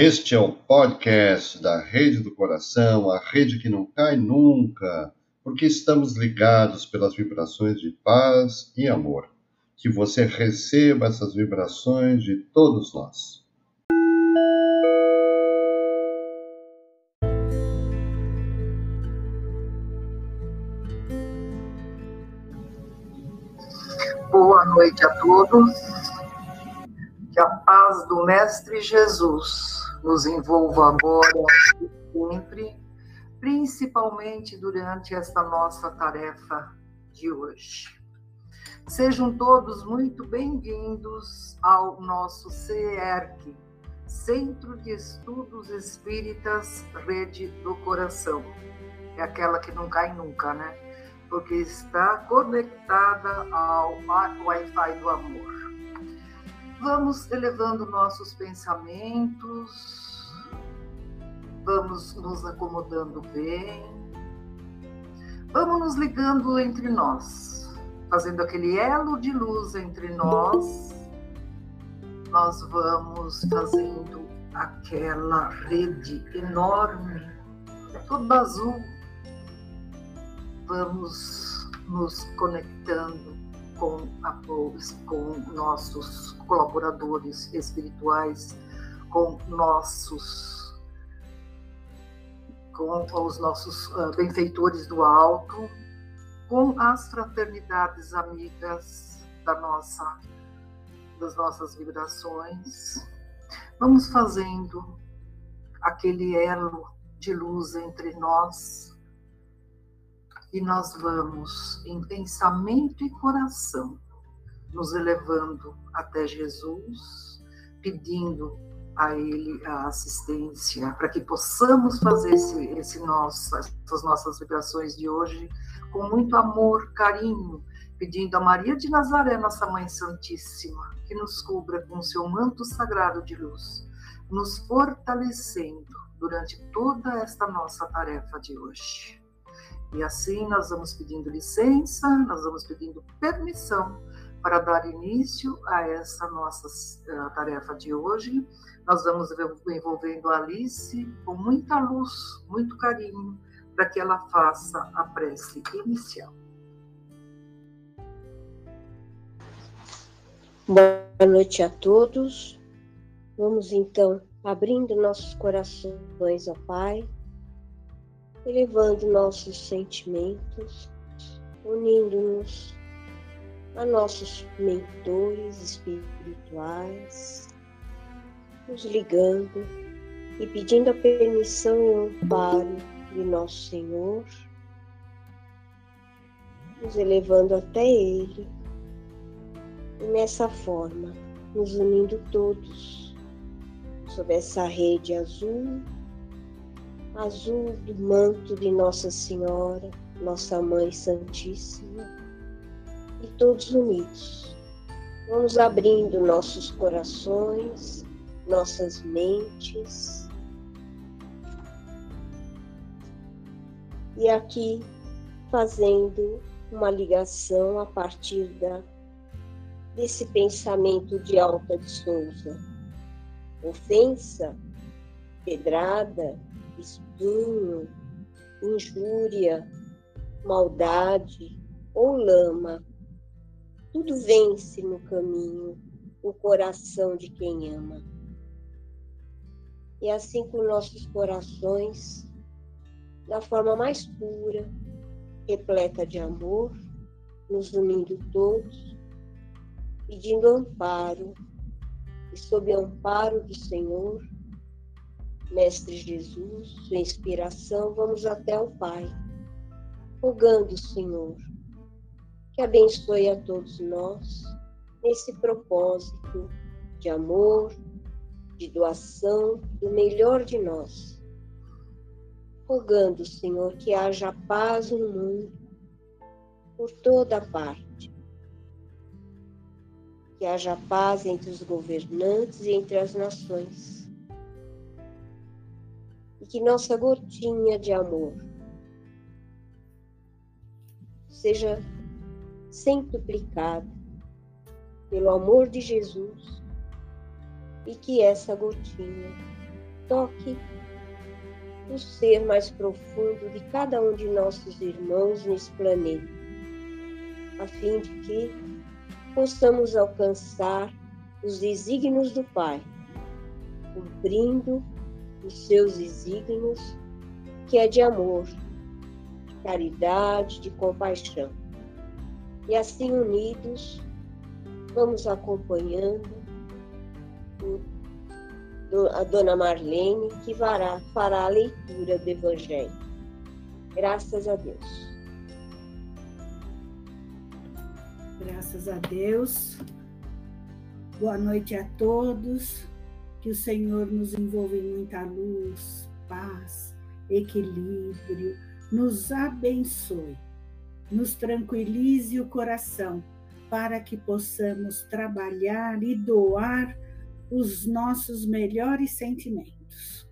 Este é o podcast da Rede do Coração, a rede que não cai nunca, porque estamos ligados pelas vibrações de paz e amor. Que você receba essas vibrações de todos nós. Boa noite a todos. Que a paz do Mestre Jesus nos envolva agora e sempre, principalmente durante esta nossa tarefa de hoje. Sejam todos muito bem-vindos ao nosso CERC, Centro de Estudos Espíritas Rede do Coração. É aquela que não cai nunca, né? Porque está conectada ao Wi-Fi do amor. Vamos elevando nossos pensamentos, vamos nos acomodando bem, vamos nos ligando entre nós, fazendo aquele elo de luz entre nós. Nós vamos fazendo aquela rede enorme, toda azul. Vamos nos conectando com, com nossos colaboradores espirituais, com nossos com os nossos uh, benfeitores do alto, com as fraternidades amigas da nossa das nossas vibrações. Vamos fazendo aquele elo de luz entre nós e nós vamos em pensamento e coração nos elevando até Jesus, pedindo a Ele a assistência para que possamos fazer esse, esse nosso, essas nossas vibrações de hoje com muito amor, carinho, pedindo a Maria de Nazaré, nossa Mãe Santíssima, que nos cubra com seu manto sagrado de luz, nos fortalecendo durante toda esta nossa tarefa de hoje. E assim nós vamos pedindo licença, nós vamos pedindo permissão para dar início a essa nossa uh, tarefa de hoje. Nós vamos envolvendo a Alice com muita luz, muito carinho, para que ela faça a prece inicial. Boa noite a todos. Vamos então abrindo nossos corações ao Pai, elevando nossos sentimentos, unindo-nos a nossos mentores espirituais, nos ligando e pedindo a permissão e o amparo de nosso Senhor, nos elevando até Ele e nessa forma nos unindo todos sob essa rede azul, azul do manto de Nossa Senhora, Nossa Mãe Santíssima e todos unidos. Vamos abrindo nossos corações, nossas mentes. E aqui fazendo uma ligação a partir da, desse pensamento de Alta de Souza. Ofensa, pedrada, espinho, injúria, maldade ou lama tudo vence no caminho o coração de quem ama. E assim com nossos corações, da forma mais pura, repleta de amor, nos unindo todos, pedindo amparo, e sob amparo do Senhor, Mestre Jesus, sua inspiração, vamos até o Pai, rogando, Senhor, que abençoe a todos nós nesse propósito de amor, de doação do melhor de nós. Rogando, Senhor, que haja paz no mundo, por toda parte. Que haja paz entre os governantes e entre as nações. Que nossa gotinha de amor seja centuplicado pelo amor de Jesus e que essa gotinha toque o ser mais profundo de cada um de nossos irmãos nesse planeta, a fim de que possamos alcançar os desígnios do Pai, cumprindo os seus desígnios, que é de amor, de caridade, de compaixão. E assim unidos, vamos acompanhando a dona Marlene, que fará, fará a leitura do Evangelho. Graças a Deus. Graças a Deus. Boa noite a todos. Que o Senhor nos envolva em muita luz, paz, equilíbrio, nos abençoe, nos tranquilize o coração para que possamos trabalhar e doar os nossos melhores sentimentos.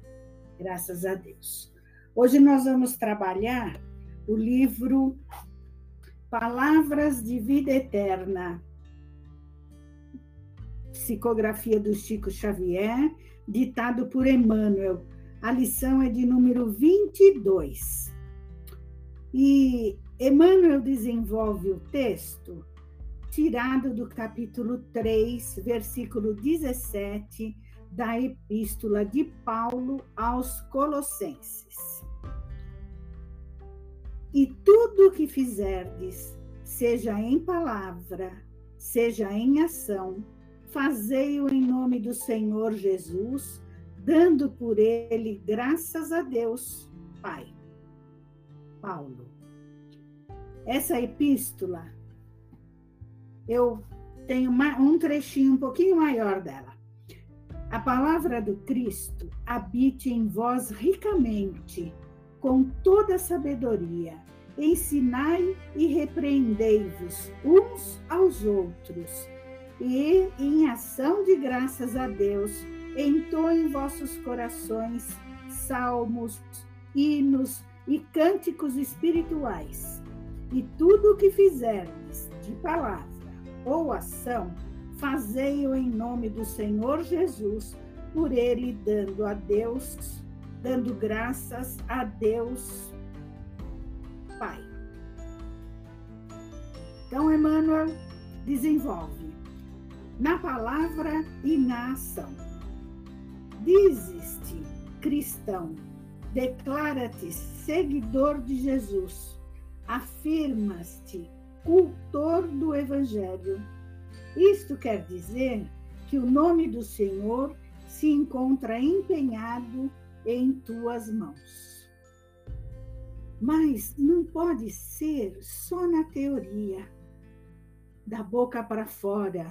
Graças a Deus. Hoje nós vamos trabalhar o livro Palavras de Vida Eterna, psicografia do Chico Xavier, ditado por Emmanuel. A lição é de número 22. E Emmanuel desenvolve o texto tirado do capítulo 3, versículo 17 da Epístola de Paulo aos Colossenses. E tudo o que fizerdes, seja em palavra, seja em ação, fazei-o em nome do Senhor Jesus, dando por ele graças a Deus, Pai. Paulo. Essa epístola eu tenho um trechinho um pouquinho maior dela. A palavra do Cristo habite em vós ricamente, com toda sabedoria. Ensinai e repreendei-vos uns aos outros, e em ação de graças a Deus, entoem vossos corações salmos, hinos e cânticos espirituais. E tudo o que fizerdes de palavra ou ação, fazei-o em nome do Senhor Jesus, por ele dando a Deus, dando graças a Deus Pai. Então, Emmanuel desenvolve na palavra e na ação. Dizes-te cristão, declara-te seguidor de Jesus, afirmas-te cultor do Evangelho. Isto quer dizer que o nome do Senhor se encontra empenhado em tuas mãos. Mas não pode ser só na teoria, da boca para fora.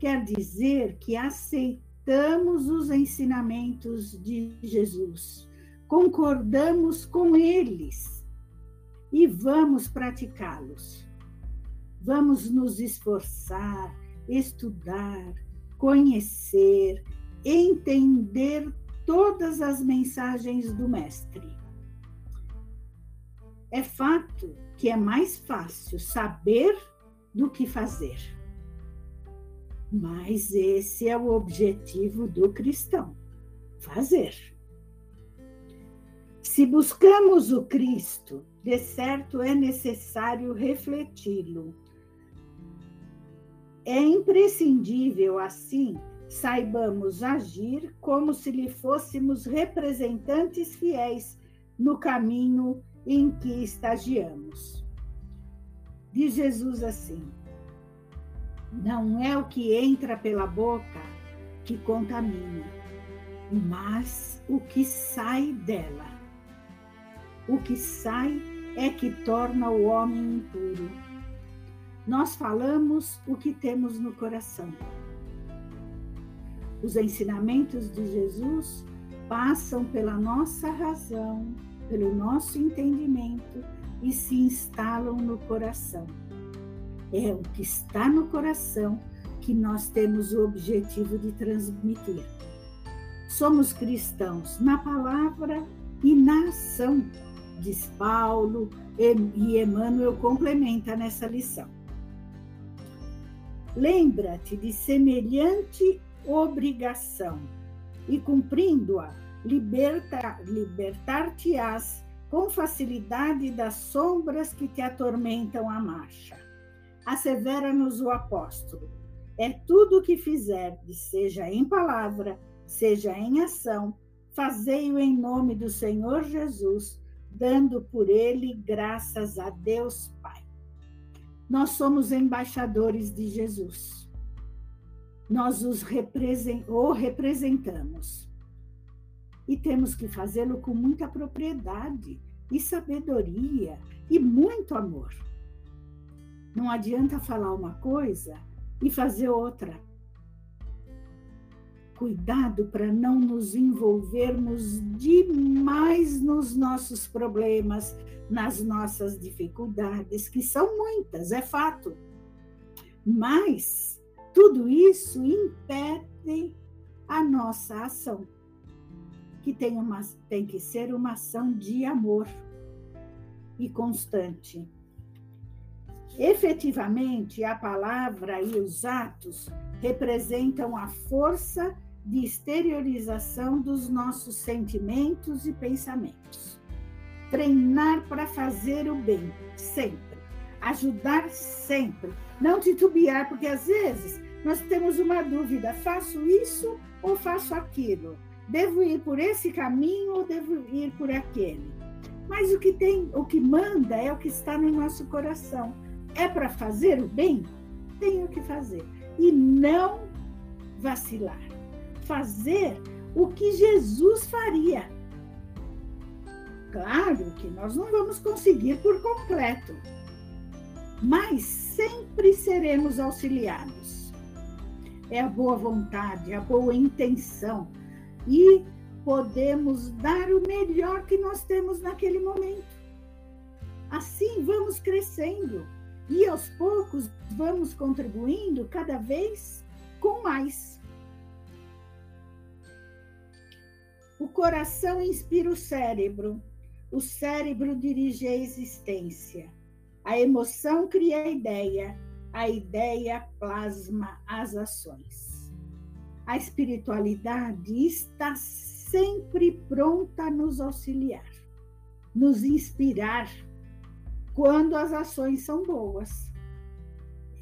Quer dizer que aceitamos os ensinamentos de Jesus, concordamos com eles e vamos praticá-los. Vamos nos esforçar, estudar, conhecer, entender todas as mensagens do Mestre. É fato que é mais fácil saber do que fazer. Mas esse é o objetivo do cristão: fazer. Se buscamos o Cristo de certo é necessário refleti-lo. É imprescindível, assim, saibamos agir como se lhe fôssemos representantes fiéis no caminho em que estagiamos. Diz Jesus assim: Não é o que entra pela boca que contamina, mas o que sai dela o que sai é que torna o homem impuro. Nós falamos o que temos no coração. Os ensinamentos de Jesus passam pela nossa razão, pelo nosso entendimento e se instalam no coração. É o que está no coração que nós temos o objetivo de transmitir. Somos cristãos na palavra e na ação diz Paulo, e Emmanuel complementa nessa lição. Lembra-te de semelhante obrigação e cumprindo-a, liberta, libertar-te-ás com facilidade das sombras que te atormentam a marcha. Assevera-nos o apóstolo. É tudo o que fizerdes, seja em palavra, seja em ação, fazei-o em nome do Senhor Jesus, dando por ele graças a Deus Pai. Nós somos embaixadores de Jesus. Nós os represent, o representamos e temos que fazê-lo com muita propriedade e sabedoria e muito amor. Não adianta falar uma coisa e fazer outra. Cuidado para não nos envolvermos demais nos nossos problemas, nas nossas dificuldades, que são muitas, é fato. Mas tudo isso impede a nossa ação que tem, uma, tem que ser uma ação de amor e constante. Efetivamente, a palavra e os atos representam a força de exteriorização dos nossos sentimentos e pensamentos. Treinar para fazer o bem, sempre. Ajudar sempre. Não titubear, porque às vezes nós temos uma dúvida: faço isso ou faço aquilo? Devo ir por esse caminho ou devo ir por aquele? Mas o que tem, o que manda é o que está no nosso coração. É para fazer o bem? Tenho que fazer. E não vacilar. Fazer o que Jesus faria. Claro que nós não vamos conseguir por completo, mas sempre seremos auxiliados. É a boa vontade, a boa intenção, e podemos dar o melhor que nós temos naquele momento. Assim vamos crescendo e aos poucos vamos contribuindo cada vez com mais. O coração inspira o cérebro, o cérebro dirige a existência, a emoção cria a ideia, a ideia plasma as ações. A espiritualidade está sempre pronta a nos auxiliar, nos inspirar quando as ações são boas.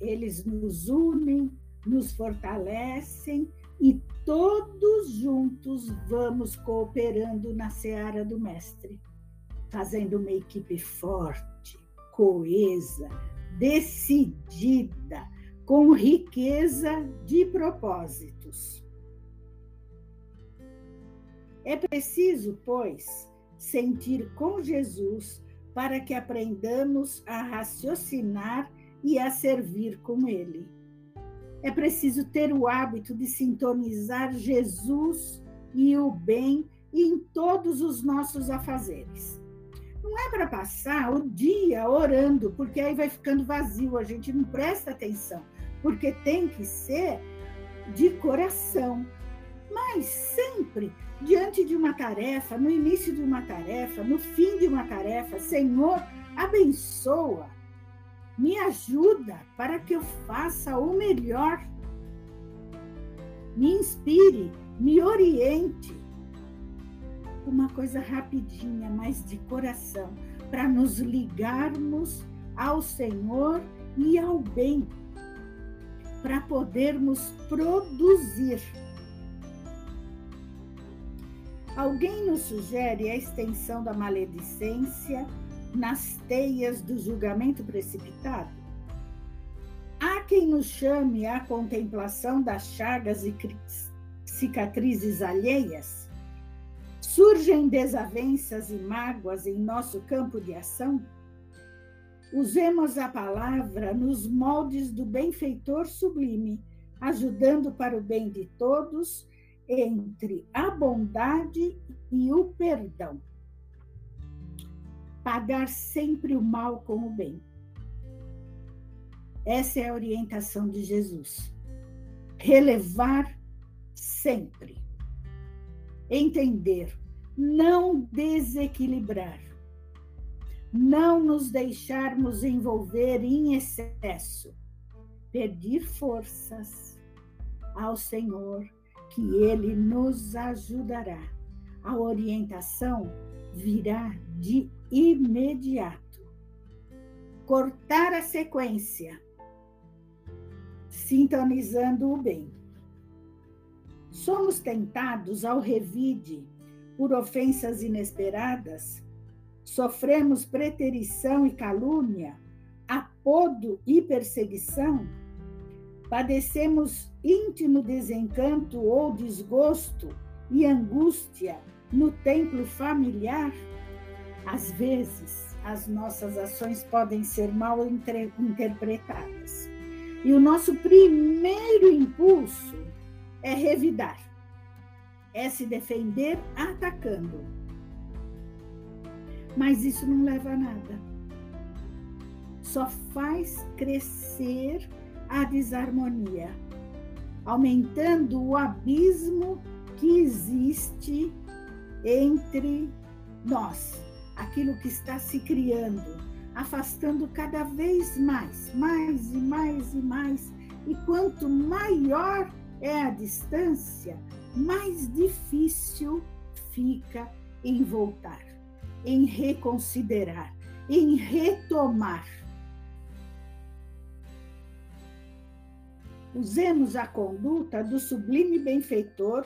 Eles nos unem, nos fortalecem e todos juntos vamos cooperando na seara do Mestre, fazendo uma equipe forte, coesa, decidida, com riqueza de propósitos. É preciso, pois, sentir com Jesus para que aprendamos a raciocinar e a servir com Ele. É preciso ter o hábito de sintonizar Jesus e o bem em todos os nossos afazeres. Não é para passar o dia orando, porque aí vai ficando vazio, a gente não presta atenção porque tem que ser de coração. Mas sempre, diante de uma tarefa, no início de uma tarefa, no fim de uma tarefa, Senhor, abençoa, me ajuda para que eu faça o melhor. Me inspire, me oriente. Uma coisa rapidinha, mas de coração, para nos ligarmos ao Senhor e ao bem para podermos produzir. Alguém nos sugere a extensão da maledicência nas teias do julgamento precipitado? Há quem nos chame à contemplação das chagas e cicatrizes alheias? Surgem desavenças e mágoas em nosso campo de ação? Usemos a palavra nos moldes do benfeitor sublime, ajudando para o bem de todos entre a bondade e o perdão. Pagar sempre o mal com o bem. Essa é a orientação de Jesus. Relevar sempre. Entender, não desequilibrar não nos deixarmos envolver em excesso, pedir forças ao Senhor que ele nos ajudará. A orientação virá de imediato. Cortar a sequência, sintonizando o bem. Somos tentados ao revide por ofensas inesperadas, sofremos preterição e calúnia, apodo e perseguição, padecemos íntimo desencanto ou desgosto e angústia no templo familiar. Às vezes, as nossas ações podem ser mal interpretadas. E o nosso primeiro impulso é revidar, é se defender atacando. Mas isso não leva a nada. Só faz crescer a desarmonia, aumentando o abismo que existe entre nós, aquilo que está se criando, afastando cada vez mais, mais e mais e mais. E quanto maior é a distância, mais difícil fica em voltar, em reconsiderar, em retomar. Usemos a conduta do sublime benfeitor,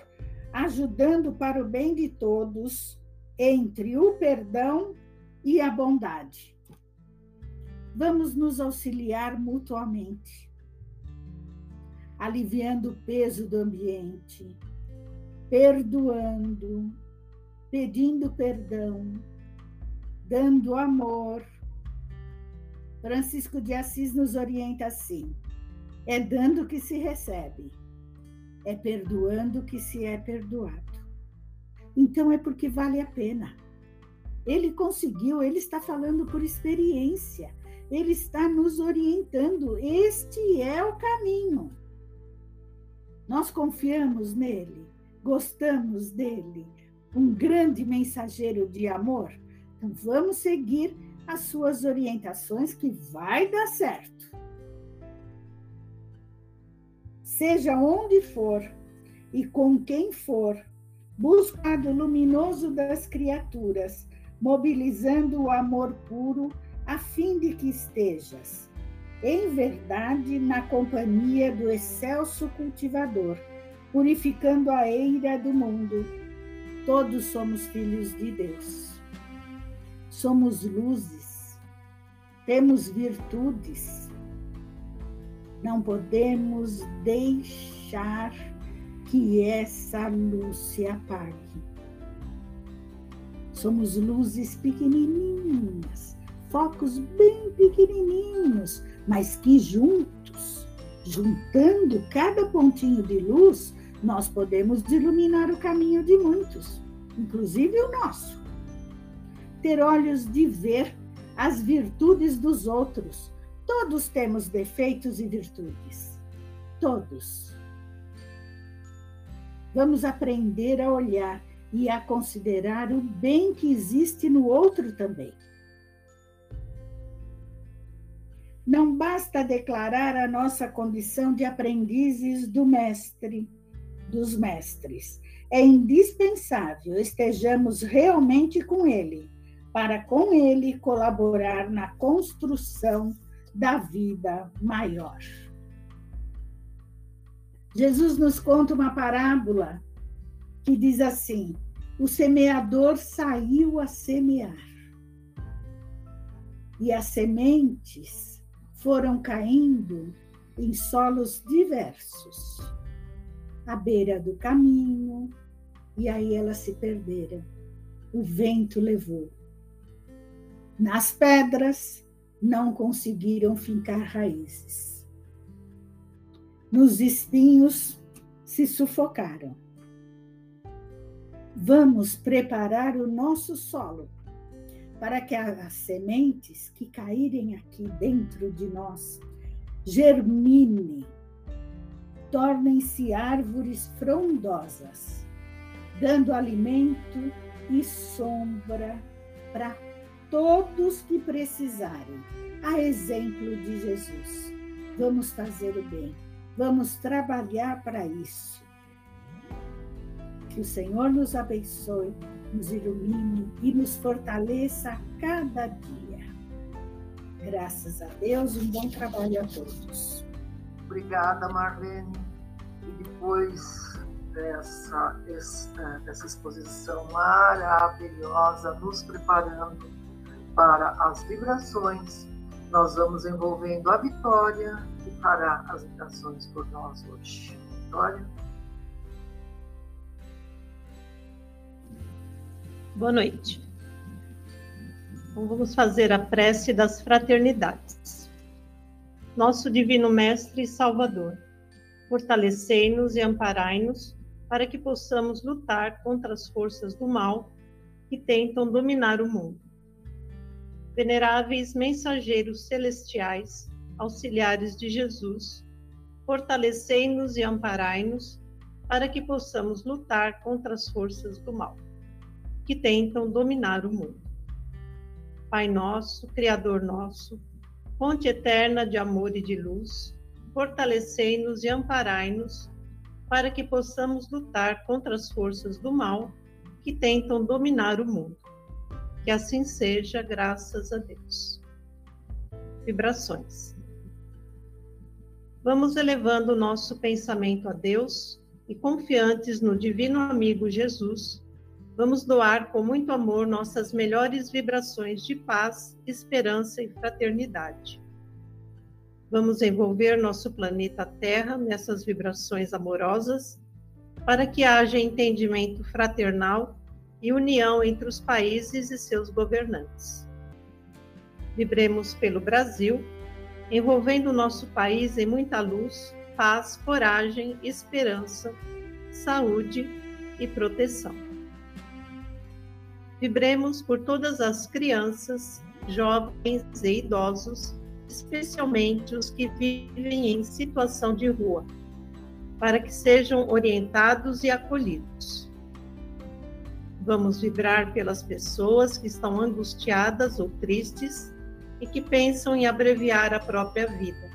ajudando para o bem de todos, entre o perdão e a bondade. Vamos nos auxiliar mutuamente aliviando o peso do ambiente, perdoando, pedindo perdão, dando amor. Francisco de Assis nos orienta assim: é dando que se recebe, é perdoando que se é perdoado. Então é porque vale a pena. Ele conseguiu, ele está falando por experiência, ele está nos orientando. Este é o caminho. Nós confiamos nele, gostamos dele, um grande mensageiro de amor. Então vamos seguir as suas orientações que vai dar certo. Seja onde for e com quem for, busca do luminoso das criaturas, mobilizando o amor puro a fim de que estejas em verdade, na companhia do excelso cultivador, purificando a eira do mundo. Todos somos filhos de Deus. Somos luzes, temos virtudes. Não podemos deixar que essa luz se apague. Somos luzes pequenininhas, focos bem pequenininhos, mas que juntos, juntando cada pontinho de luz, nós podemos iluminar o caminho de muitos, inclusive o nosso. Ter olhos de ver as virtudes dos outros. Todos temos defeitos e virtudes. Todos. Vamos aprender a olhar e a considerar o bem que existe no outro também. Não basta declarar a nossa condição de aprendizes do mestre, dos mestres. É indispensável estejamos realmente com ele, para com ele colaborar na construção da vida maior. Jesus nos conta uma parábola que diz assim: o semeador saiu a semear. E as sementes foram caindo em solos diversos, à beira do caminho, e aí elas se perderam. O vento levou. Nas pedras, não conseguiram fincar raízes. Nos espinhos, se sufocaram. Vamos preparar o nosso solo para que as sementes que caírem aqui dentro de nós germinem, tornem-se árvores frondosas, dando alimento e sombra para todos que precisarem, a exemplo de Jesus. Vamos fazer o bem, vamos trabalhar para isso. Que o Senhor nos abençoe, nos ilumine e nos fortaleça a cada dia. Graças a Deus, um bom trabalho a todos. Obrigada, Marlene. E depois dessa, dessa exposição maravilhosa, nos preparando para as vibrações, nós vamos envolvendo a Vitória, que fará as vibrações por nós hoje. Vitória? Boa noite. Então, vamos fazer a prece das fraternidades. Nosso Divino Mestre e Salvador, fortalecei-nos e amparai-nos para que possamos lutar contra as forças do mal que tentam dominar o mundo. Veneráveis mensageiros celestiais, auxiliares de Jesus, fortalecei-nos e amparai-nos para que possamos lutar contra as forças do mal que tentam dominar o mundo. Pai nosso, Criador nosso, fonte eterna de amor e de luz, fortalecei-nos e amparai-nos para que possamos lutar contra as forças do mal que tentam dominar o mundo. Que assim seja, graças a Deus. Vibrações. Vamos elevando o nosso pensamento a Deus e confiantes no Divino Amigo Jesus Vamos doar com muito amor nossas melhores vibrações de paz, esperança e fraternidade. Vamos envolver nosso planeta Terra nessas vibrações amorosas, para que haja entendimento fraternal e união entre os países e seus governantes. Vibremos pelo Brasil, envolvendo o nosso país em muita luz, paz, coragem, esperança, saúde e proteção. Vibremos por todas as crianças, jovens e idosos, especialmente os que vivem em situação de rua, para que sejam orientados e acolhidos. Vamos vibrar pelas pessoas que estão angustiadas ou tristes e que pensam em abreviar a própria vida.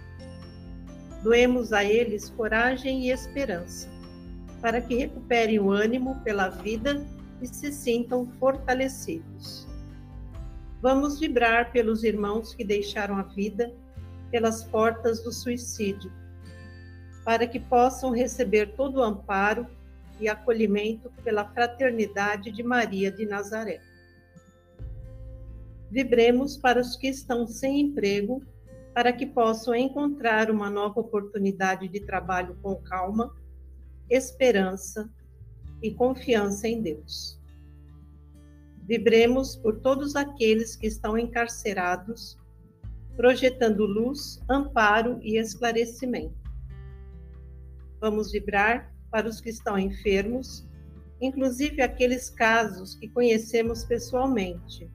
Doemos a eles coragem e esperança, para que recuperem o ânimo pela vida e se sintam fortalecidos. Vamos vibrar pelos irmãos que deixaram a vida pelas portas do suicídio, para que possam receber todo o amparo e acolhimento pela fraternidade de Maria de Nazaré. Vibremos para os que estão sem emprego, para que possam encontrar uma nova oportunidade de trabalho com calma, esperança e confiança em Deus. Vibremos por todos aqueles que estão encarcerados, projetando luz, amparo e esclarecimento. Vamos vibrar para os que estão enfermos, inclusive aqueles casos que conhecemos pessoalmente,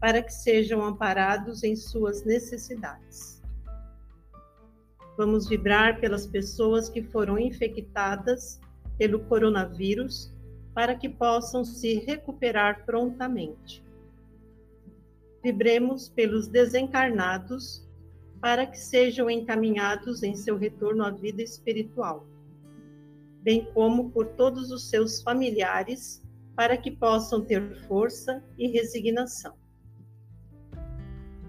para que sejam amparados em suas necessidades. Vamos vibrar pelas pessoas que foram infectadas pelo coronavírus para que possam se recuperar prontamente. Vibremos pelos desencarnados para que sejam encaminhados em seu retorno à vida espiritual, bem como por todos os seus familiares para que possam ter força e resignação.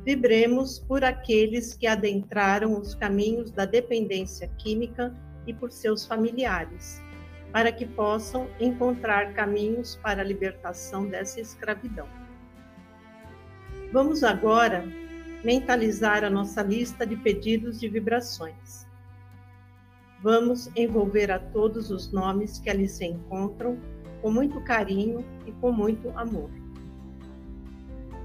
Vibremos por aqueles que adentraram os caminhos da dependência química e por seus familiares para que possam encontrar caminhos para a libertação dessa escravidão. Vamos agora mentalizar a nossa lista de pedidos de vibrações. Vamos envolver a todos os nomes que ali se encontram com muito carinho e com muito amor.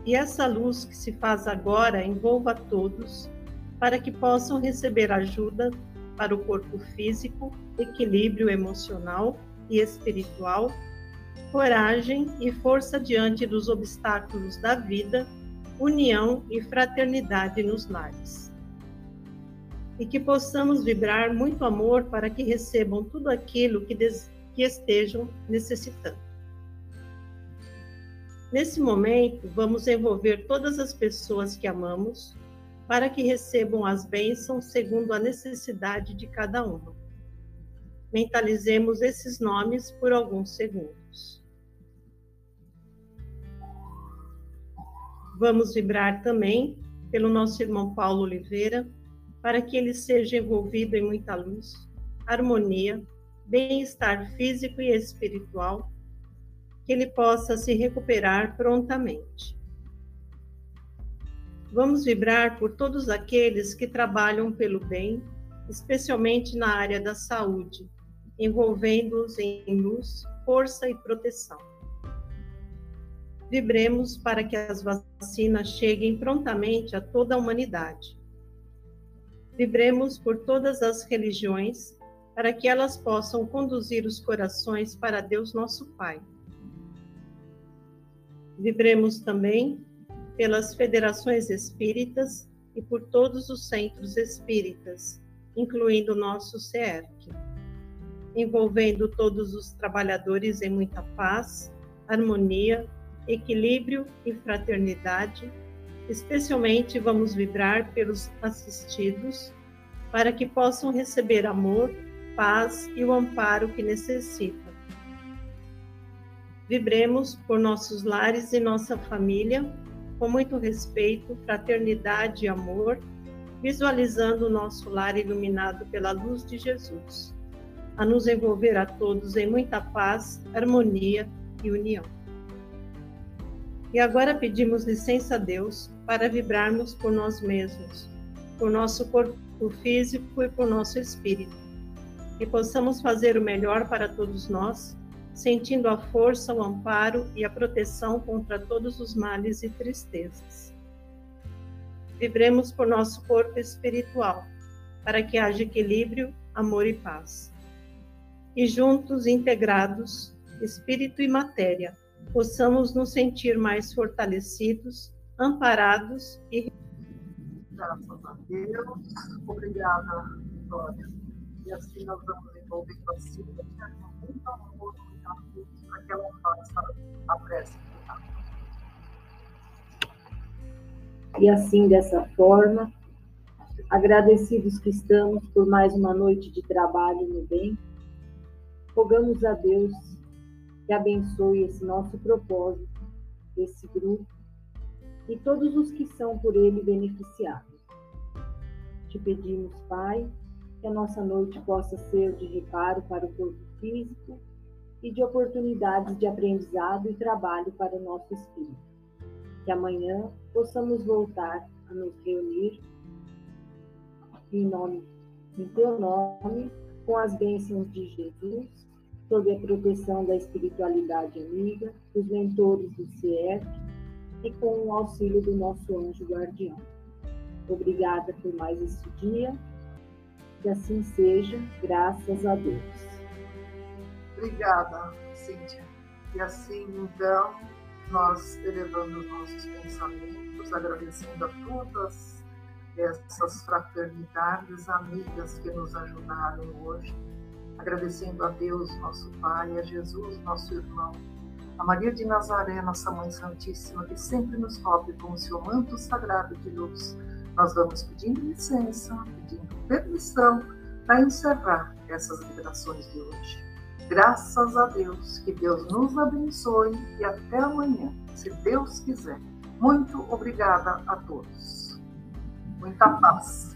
E essa luz que se faz agora envolva todos para que possam receber ajuda para o corpo físico, equilíbrio emocional e espiritual, coragem e força diante dos obstáculos da vida, união e fraternidade nos lares. E que possamos vibrar muito amor para que recebam tudo aquilo que, que estejam necessitando. Nesse momento, vamos envolver todas as pessoas que amamos para que recebam as bênçãos segundo a necessidade de cada uma. mentalizemos esses nomes por alguns segundos. Vamos vibrar também pelo nosso irmão Paulo Oliveira, para que ele seja envolvido em muita luz, harmonia, bem-estar físico e espiritual, que ele possa se recuperar prontamente. Vamos vibrar por todos aqueles que trabalham pelo bem, especialmente na área da saúde, envolvendo-os em luz, força e proteção. Vibremos para que as vacinas cheguem prontamente a toda a humanidade. Vibremos por todas as religiões para que elas possam conduzir os corações para Deus nosso Pai. Vibremos também pelas federações espíritas e por todos os centros espíritas, incluindo o nosso CERC, envolvendo todos os trabalhadores em muita paz, harmonia, equilíbrio e fraternidade. Especialmente vamos vibrar pelos assistidos, para que possam receber amor, paz e o amparo que necessitam. Vibremos por nossos lares e nossa família com muito respeito, fraternidade e amor, visualizando o nosso lar iluminado pela luz de Jesus, a nos envolver a todos em muita paz, harmonia e união. E agora pedimos licença a Deus para vibrarmos por nós mesmos, por nosso corpo físico e por nosso espírito, que possamos fazer o melhor para todos nós sentindo a força, o amparo e a proteção contra todos os males e tristezas. Vibremos por nosso corpo espiritual, para que haja equilíbrio, amor e paz. E juntos, integrados, espírito e matéria, possamos nos sentir mais fortalecidos, amparados e. Graças a Deus. Obrigada, Vitória. E assim nós vamos envolver com a Silvia, muito amor, para que ela faça a prece E assim, dessa forma, agradecidos que estamos por mais uma noite de trabalho no bem, rogamos a Deus que abençoe esse nosso propósito, esse grupo e todos os que são por ele beneficiados. Te pedimos, Pai, que a nossa noite possa ser de reparo para o corpo físico e de oportunidades de aprendizado e trabalho para o nosso espírito. Que amanhã possamos voltar a nos reunir em nome, em teu nome, com as bênçãos de Jesus, sob a proteção da espiritualidade amiga, dos mentores do CIEF e com o auxílio do nosso anjo guardião. Obrigada por mais este dia. Que assim seja, graças a Deus. Obrigada, Cíntia. E assim, então, nós elevamos nossos pensamentos, agradecendo a todas essas fraternidades amigas que nos ajudaram hoje, agradecendo a Deus, nosso Pai, a Jesus, nosso irmão, a Maria de Nazaré, nossa Mãe Santíssima, que sempre nos cobre com o seu manto sagrado de luz. Nós vamos pedindo licença, pedindo permissão para encerrar essas liberações de hoje. Graças a Deus, que Deus nos abençoe e até amanhã, se Deus quiser. Muito obrigada a todos. Muita paz.